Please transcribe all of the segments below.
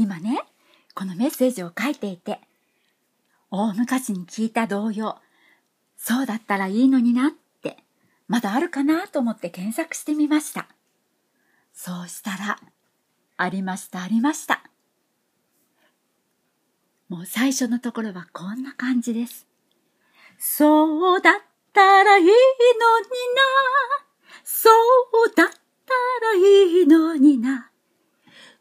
今ねこのメッセージを書いていて大昔に聞いた童謡そうだったらいいのになってまだあるかなと思って検索してみました。そうしたらありましたありました。もう最初のところはこんな感じです。そうだったらいいのにな。そうだったらいいのにな。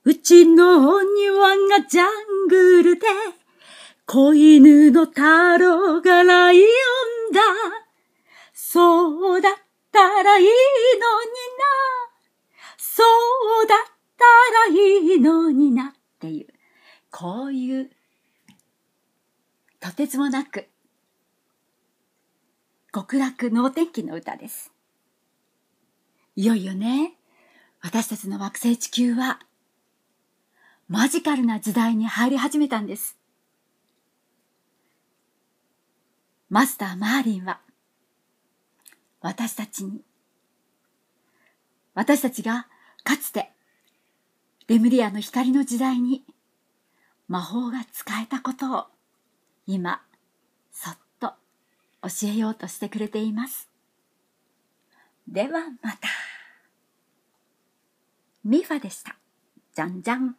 うちのお庭がジャングルで子犬の太郎がライオンだ。そうだったらいいのにな。そうだったらいいのになっていう。こういうとてつもなく極楽能天気の歌です。いよいよね私たちの惑星地球はマジカルな時代に入り始めたんです。マスター・マーリンは私たちに私たちがかつてレムリアの光の時代に魔法が使えたことを今そっと教えようとしてくれています。ではまた。ミファでした。じゃんじゃん。